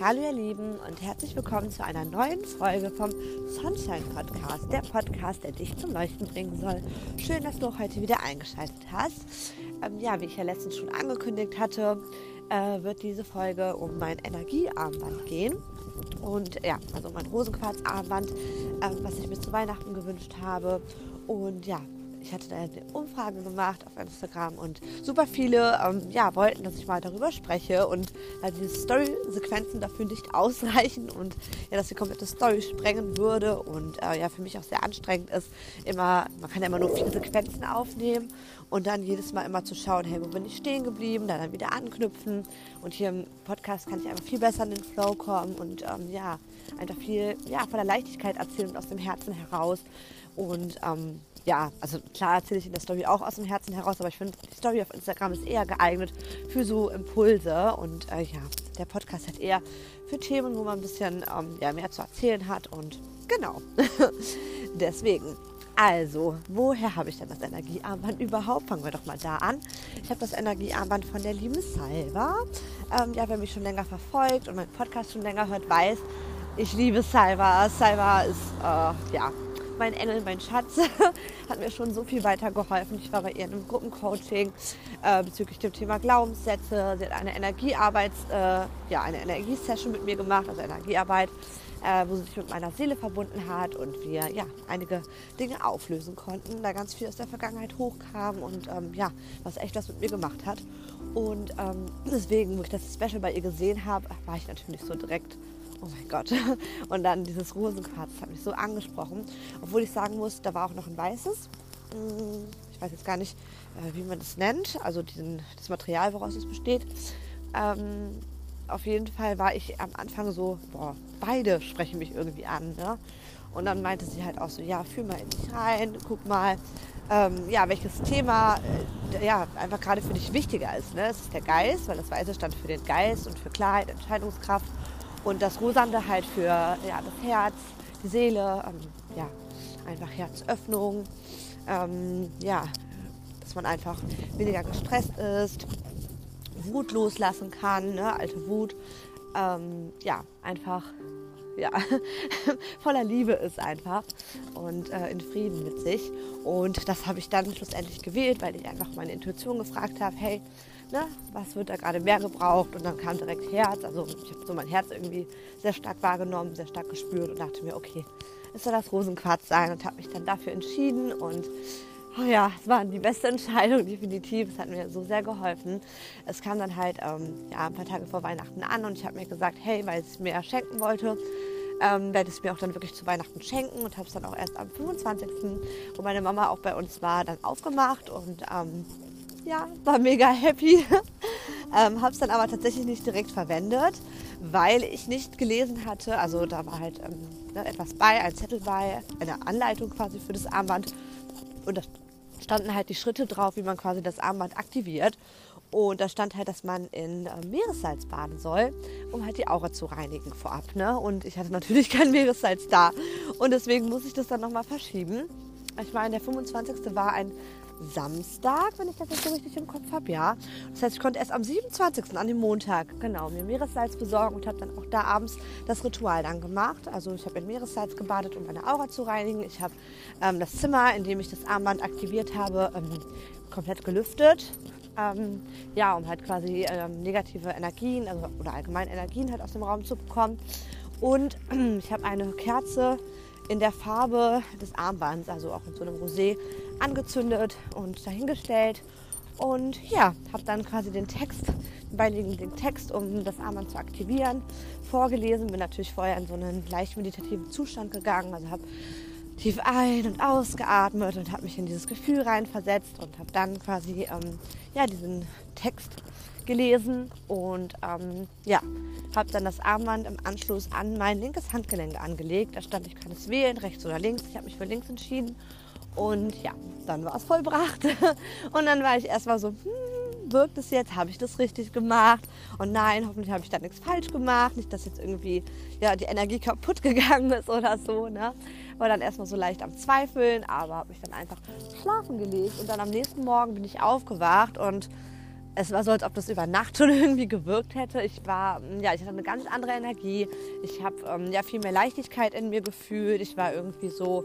Hallo ihr Lieben und herzlich willkommen zu einer neuen Folge vom Sunshine Podcast, der Podcast, der dich zum Leuchten bringen soll. Schön, dass du auch heute wieder eingeschaltet hast. Ähm, ja, wie ich ja letztens schon angekündigt hatte, äh, wird diese Folge um mein Energiearmband gehen. Und ja, also mein Rosenquarzarmband, äh, was ich mir zu Weihnachten gewünscht habe. Und ja, ich hatte da eine Umfrage gemacht auf Instagram und super viele ähm, ja, wollten, dass ich mal darüber spreche und äh, die Story-Sequenzen dafür nicht ausreichen und ja, dass die komplette Story sprengen würde und äh, ja, für mich auch sehr anstrengend ist, immer, man kann ja immer nur vier Sequenzen aufnehmen und dann jedes Mal immer zu schauen, hey, wo bin ich stehen geblieben, dann, dann wieder anknüpfen und hier im Podcast kann ich einfach viel besser in den Flow kommen und ähm, ja, einfach viel ja, von der Leichtigkeit erzählen und aus dem Herzen heraus und ähm, ja, also klar erzähle ich in der Story auch aus dem Herzen heraus, aber ich finde, die Story auf Instagram ist eher geeignet für so Impulse und äh, ja, der Podcast hat eher für Themen, wo man ein bisschen ähm, ja, mehr zu erzählen hat und genau. Deswegen. Also, woher habe ich denn das Energiearmband überhaupt? Fangen wir doch mal da an. Ich habe das Energiearmband von der lieben Salva. Ähm, ja, wer mich schon länger verfolgt und meinen Podcast schon länger hört, weiß, ich liebe Salva. Salva ist, äh, ja, mein Engel, mein Schatz, hat mir schon so viel weitergeholfen. Ich war bei ihr in einem Gruppencoaching äh, bezüglich dem Thema Glaubenssätze. Sie hat eine Energiearbeits, äh, ja, eine Energiesession mit mir gemacht, also Energiearbeit, äh, wo sie sich mit meiner Seele verbunden hat und wir ja einige Dinge auflösen konnten, da ganz viel aus der Vergangenheit hochkam und ähm, ja, was echt was mit mir gemacht hat. Und ähm, deswegen, wo ich das Special bei ihr gesehen habe, war ich natürlich so direkt oh mein Gott. Und dann dieses Rosenquarz hat mich so angesprochen. Obwohl ich sagen muss, da war auch noch ein weißes. Mm, ich weiß jetzt gar nicht, äh, wie man das nennt. Also diesen, das Material, woraus es besteht. Ähm, auf jeden Fall war ich am Anfang so, boah, beide sprechen mich irgendwie an. Ne? Und dann meinte sie halt auch so, ja, fühl mal in dich rein, guck mal, ähm, ja, welches Thema äh, ja, einfach gerade für dich wichtiger ist. Ne? Es ist der Geist, weil das Weiße stand für den Geist und für Klarheit, Entscheidungskraft. Und das Rosande halt für ja, das Herz, die Seele, ähm, ja, einfach Herzöffnung, ähm, ja, dass man einfach weniger gestresst ist, Wut loslassen kann, ne, alte Wut, ähm, ja, einfach ja, voller Liebe ist einfach und äh, in Frieden mit sich. Und das habe ich dann schlussendlich gewählt, weil ich einfach meine Intuition gefragt habe, hey, ne, was wird da gerade mehr gebraucht? Und dann kam direkt Herz. Also ich habe so mein Herz irgendwie sehr stark wahrgenommen, sehr stark gespürt und dachte mir, okay, es soll das Rosenquarz sein und habe mich dann dafür entschieden und oh ja, es war die beste Entscheidung, definitiv. Es hat mir so sehr geholfen. Es kam dann halt ähm, ja, ein paar Tage vor Weihnachten an und ich habe mir gesagt, hey, weil es mir schenken wollte, ähm, werde ich es mir auch dann wirklich zu Weihnachten schenken und habe es dann auch erst am 25., wo meine Mama auch bei uns war, dann aufgemacht und ähm, ja, war mega happy. ähm, habe es dann aber tatsächlich nicht direkt verwendet, weil ich nicht gelesen hatte. Also da war halt ähm, ne, etwas bei, ein Zettel bei, eine Anleitung quasi für das Armband. Und da standen halt die Schritte drauf, wie man quasi das Armband aktiviert. Und da stand halt, dass man in äh, Meeressalz baden soll, um halt die Aura zu reinigen vorab. Ne? Und ich hatte natürlich kein Meeressalz da. Und deswegen muss ich das dann nochmal verschieben. Ich meine, der 25. war ein Samstag, wenn ich das jetzt so richtig im Kopf habe, ja. Das heißt, ich konnte erst am 27. an dem Montag, genau, mir Meeressalz besorgen und habe dann auch da abends das Ritual dann gemacht. Also ich habe in Meeressalz gebadet, um meine Aura zu reinigen. Ich habe ähm, das Zimmer, in dem ich das Armband aktiviert habe, ähm, komplett gelüftet. Ähm, ja, um halt quasi ähm, negative Energien also, oder allgemein Energien halt aus dem Raum zu bekommen. Und ich habe eine Kerze in der Farbe des Armbands, also auch in so einem Rosé, angezündet und dahingestellt. Und ja, habe dann quasi den Text, den Text, um das Armband zu aktivieren, vorgelesen. Bin natürlich vorher in so einen leicht meditativen Zustand gegangen. Also habe tief ein- und ausgeatmet und habe mich in dieses Gefühl reinversetzt und habe dann quasi ähm, ja, diesen Text gelesen und ähm, ja, habe dann das Armband im Anschluss an mein linkes Handgelenk angelegt. Da stand, ich kann es wählen, rechts oder links. Ich habe mich für links entschieden und ja, dann war es vollbracht. und dann war ich erstmal so, hm, wirkt es jetzt? Habe ich das richtig gemacht? Und nein, hoffentlich habe ich da nichts falsch gemacht. Nicht, dass jetzt irgendwie ja, die Energie kaputt gegangen ist oder so. Ne? War dann erstmal so leicht am Zweifeln, aber habe mich dann einfach schlafen gelegt. Und dann am nächsten Morgen bin ich aufgewacht und es war so, als ob das über Nacht schon irgendwie gewirkt hätte. Ich war, ja, ich hatte eine ganz andere Energie. Ich habe ähm, ja viel mehr Leichtigkeit in mir gefühlt. Ich war irgendwie so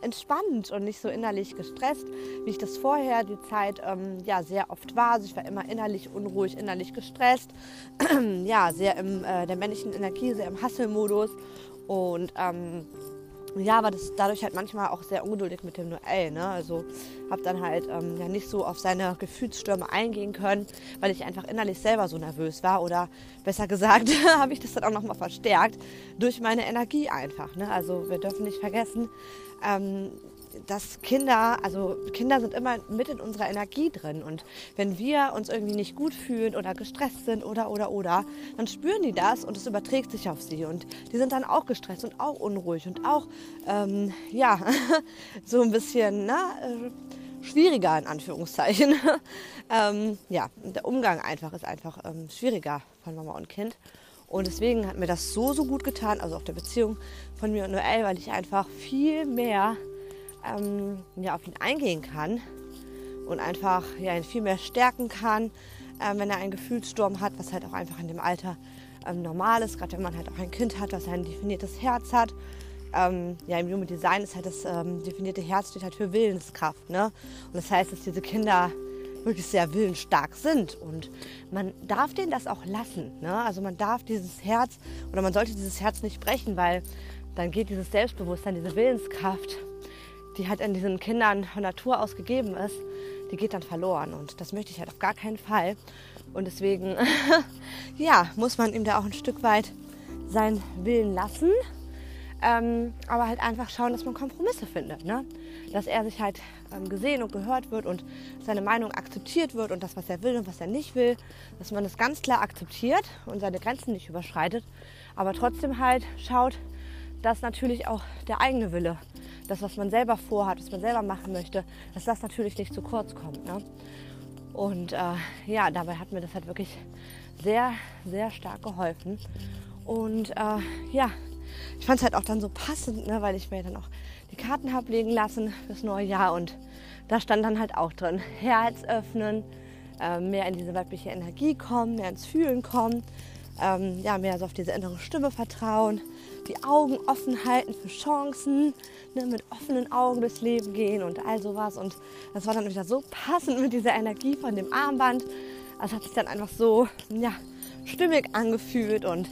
entspannt und nicht so innerlich gestresst, wie ich das vorher die Zeit ähm, ja sehr oft war. Also ich war immer innerlich unruhig, innerlich gestresst, ja sehr im äh, der männlichen Energie, sehr im Hasselmodus und ähm, ja, war das dadurch halt manchmal auch sehr ungeduldig mit dem Noel. Ne? Also habe dann halt ähm, ja nicht so auf seine Gefühlsstürme eingehen können, weil ich einfach innerlich selber so nervös war. Oder besser gesagt, habe ich das dann auch nochmal verstärkt durch meine Energie einfach. Ne? Also wir dürfen nicht vergessen, ähm, dass Kinder, also Kinder sind immer mit in unserer Energie drin. Und wenn wir uns irgendwie nicht gut fühlen oder gestresst sind oder, oder, oder, dann spüren die das und es überträgt sich auf sie. Und die sind dann auch gestresst und auch unruhig und auch, ähm, ja, so ein bisschen, na, äh, schwieriger in Anführungszeichen. ähm, ja, der Umgang einfach ist einfach ähm, schwieriger von Mama und Kind. Und deswegen hat mir das so, so gut getan, also auch der Beziehung von mir und Noel, weil ich einfach viel mehr ähm, ja, auf ihn eingehen kann und einfach ja, ihn viel mehr stärken kann, ähm, wenn er einen Gefühlssturm hat, was halt auch einfach in dem Alter ähm, normal ist, gerade wenn man halt auch ein Kind hat, das ein definiertes Herz hat. Ähm, ja, im Human Design ist halt das ähm, definierte Herz steht halt für Willenskraft. Ne? Und das heißt, dass diese Kinder wirklich sehr willensstark sind. Und man darf denen das auch lassen. Ne? Also man darf dieses Herz oder man sollte dieses Herz nicht brechen, weil dann geht dieses Selbstbewusstsein, diese Willenskraft die halt in diesen Kindern von Natur aus gegeben ist, die geht dann verloren. Und das möchte ich halt auf gar keinen Fall. Und deswegen, ja, muss man ihm da auch ein Stück weit seinen Willen lassen. Ähm, aber halt einfach schauen, dass man Kompromisse findet. Ne? Dass er sich halt ähm, gesehen und gehört wird und seine Meinung akzeptiert wird und das, was er will und was er nicht will, dass man das ganz klar akzeptiert und seine Grenzen nicht überschreitet. Aber trotzdem halt schaut, dass natürlich auch der eigene Wille das, was man selber vorhat, was man selber machen möchte, dass das natürlich nicht zu kurz kommt. Ne? Und äh, ja, dabei hat mir das halt wirklich sehr, sehr stark geholfen. Und äh, ja, ich fand es halt auch dann so passend, ne, weil ich mir dann auch die Karten habe legen lassen fürs neue Jahr. Und da stand dann halt auch drin, Herz öffnen, äh, mehr in diese weibliche Energie kommen, mehr ins Fühlen kommen, ähm, ja, mehr so auf diese innere Stimme vertrauen, die Augen offen halten für Chancen, ne, mit offenen Augen durchs Leben gehen und all sowas. Und das war dann wieder so passend mit dieser Energie von dem Armband. Das hat sich dann einfach so ja, stimmig angefühlt und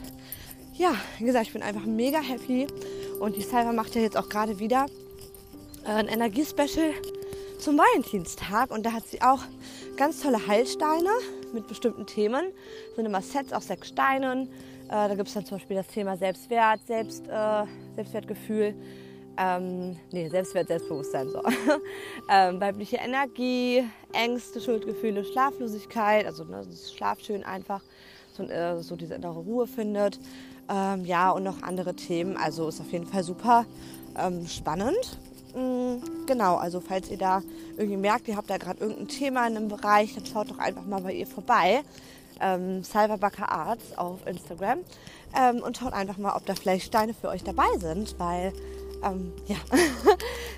ja, wie gesagt, ich bin einfach mega happy. Und die Cyber macht ja jetzt auch gerade wieder äh, ein Energiespecial zum Valentinstag und da hat sie auch ganz tolle Heilsteine mit bestimmten Themen. Das sind immer Sets aus sechs Steinen. Äh, da gibt es dann zum Beispiel das Thema Selbstwert, Selbst, äh, Selbstwertgefühl, ähm, nee, Selbstwert, Selbstbewusstsein, so. ähm, weibliche Energie, Ängste, Schuldgefühle, Schlaflosigkeit, also ne, das Schlaf schön einfach, so, äh, so diese innere Ruhe findet. Ähm, ja, und noch andere Themen. Also ist auf jeden Fall super ähm, spannend. Genau, also falls ihr da irgendwie merkt, ihr habt da gerade irgendein Thema in einem Bereich, dann schaut doch einfach mal bei ihr vorbei. Ähm, Cyberbacker Arts auf Instagram ähm, und schaut einfach mal, ob da vielleicht Steine für euch dabei sind, weil ähm, ja,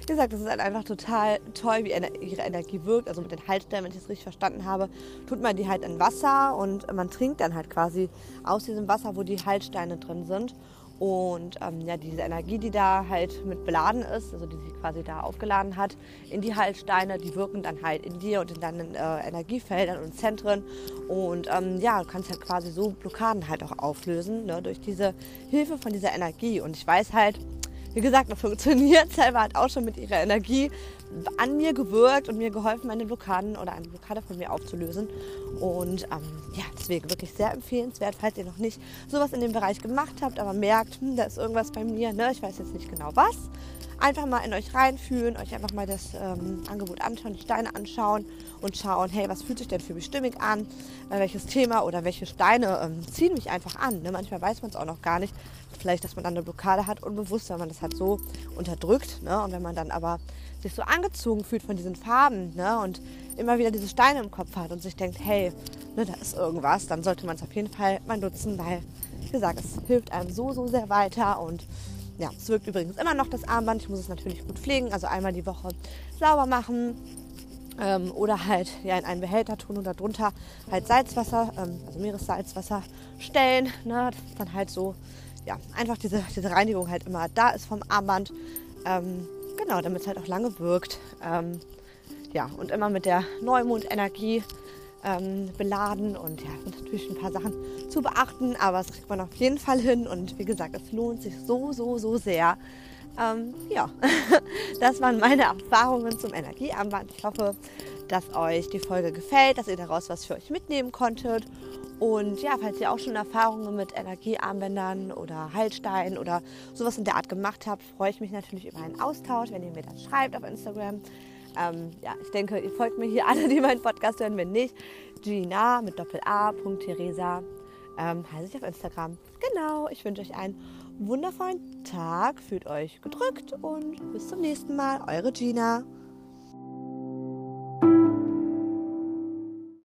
wie gesagt, das ist halt einfach total toll, wie ihre Energie wirkt. Also mit den Haltstellen, wenn ich das richtig verstanden habe, tut man die halt in Wasser und man trinkt dann halt quasi aus diesem Wasser, wo die Haltsteine drin sind. Und ähm, ja, diese Energie, die da halt mit beladen ist, also die sie quasi da aufgeladen hat, in die Haltsteine, die wirken dann halt in dir und in deinen äh, Energiefeldern und Zentren. Und ähm, ja, du kannst halt quasi so Blockaden halt auch auflösen, ne, durch diese Hilfe von dieser Energie. Und ich weiß halt, wie gesagt, das funktioniert. Selber hat auch schon mit ihrer Energie an mir gewirkt und mir geholfen, meine Blockaden oder eine Blockade von mir aufzulösen. Und ähm, ja, deswegen wirklich sehr empfehlenswert, falls ihr noch nicht sowas in dem Bereich gemacht habt, aber merkt, hm, da ist irgendwas bei mir, ne? ich weiß jetzt nicht genau was. Einfach mal in euch reinfühlen, euch einfach mal das ähm, Angebot anschauen, die Steine anschauen und schauen, hey, was fühlt sich denn für mich stimmig an? Äh, welches Thema oder welche Steine ähm, ziehen mich einfach an? Ne? Manchmal weiß man es auch noch gar nicht. Vielleicht, dass man dann eine Blockade hat, unbewusst, wenn man das halt so unterdrückt. Ne? Und wenn man dann aber sich so angezogen fühlt von diesen Farben ne? und immer wieder diese Steine im Kopf hat und sich denkt, hey, ne, da ist irgendwas, dann sollte man es auf jeden Fall mal nutzen, weil, wie gesagt, es hilft einem so, so sehr weiter und ja, es wirkt übrigens immer noch das Armband. Ich muss es natürlich gut pflegen, also einmal die Woche sauber machen Ähm, oder halt ja, in einen Behälter tun und darunter halt Salzwasser, ähm, also Meeressalzwasser stellen. Ne? Dass dann halt so, ja, einfach diese, diese Reinigung halt immer da ist vom Armband. Ähm, genau, damit es halt auch lange wirkt. Ähm, ja, und immer mit der Neumondenergie ähm, beladen und ja, sind natürlich ein paar Sachen zu beachten, aber das kriegt man auf jeden Fall hin und wie gesagt, es lohnt sich so, so, so sehr. Ähm, ja, das waren meine Erfahrungen zum Energiearmband. Ich hoffe, dass euch die Folge gefällt, dass ihr daraus was für euch mitnehmen konntet. Und ja, falls ihr auch schon Erfahrungen mit Energiearmbändern oder Heilsteinen oder sowas in der Art gemacht habt, freue ich mich natürlich über einen Austausch, wenn ihr mir das schreibt auf Instagram. Ähm, ja, ich denke, ihr folgt mir hier alle, die meinen Podcast hören. Wenn nicht, Gina mit Doppel-A.Theresa ähm, heiße ich auf Instagram. Genau, ich wünsche euch einen wundervollen Tag. Fühlt euch gedrückt und bis zum nächsten Mal. Eure Gina.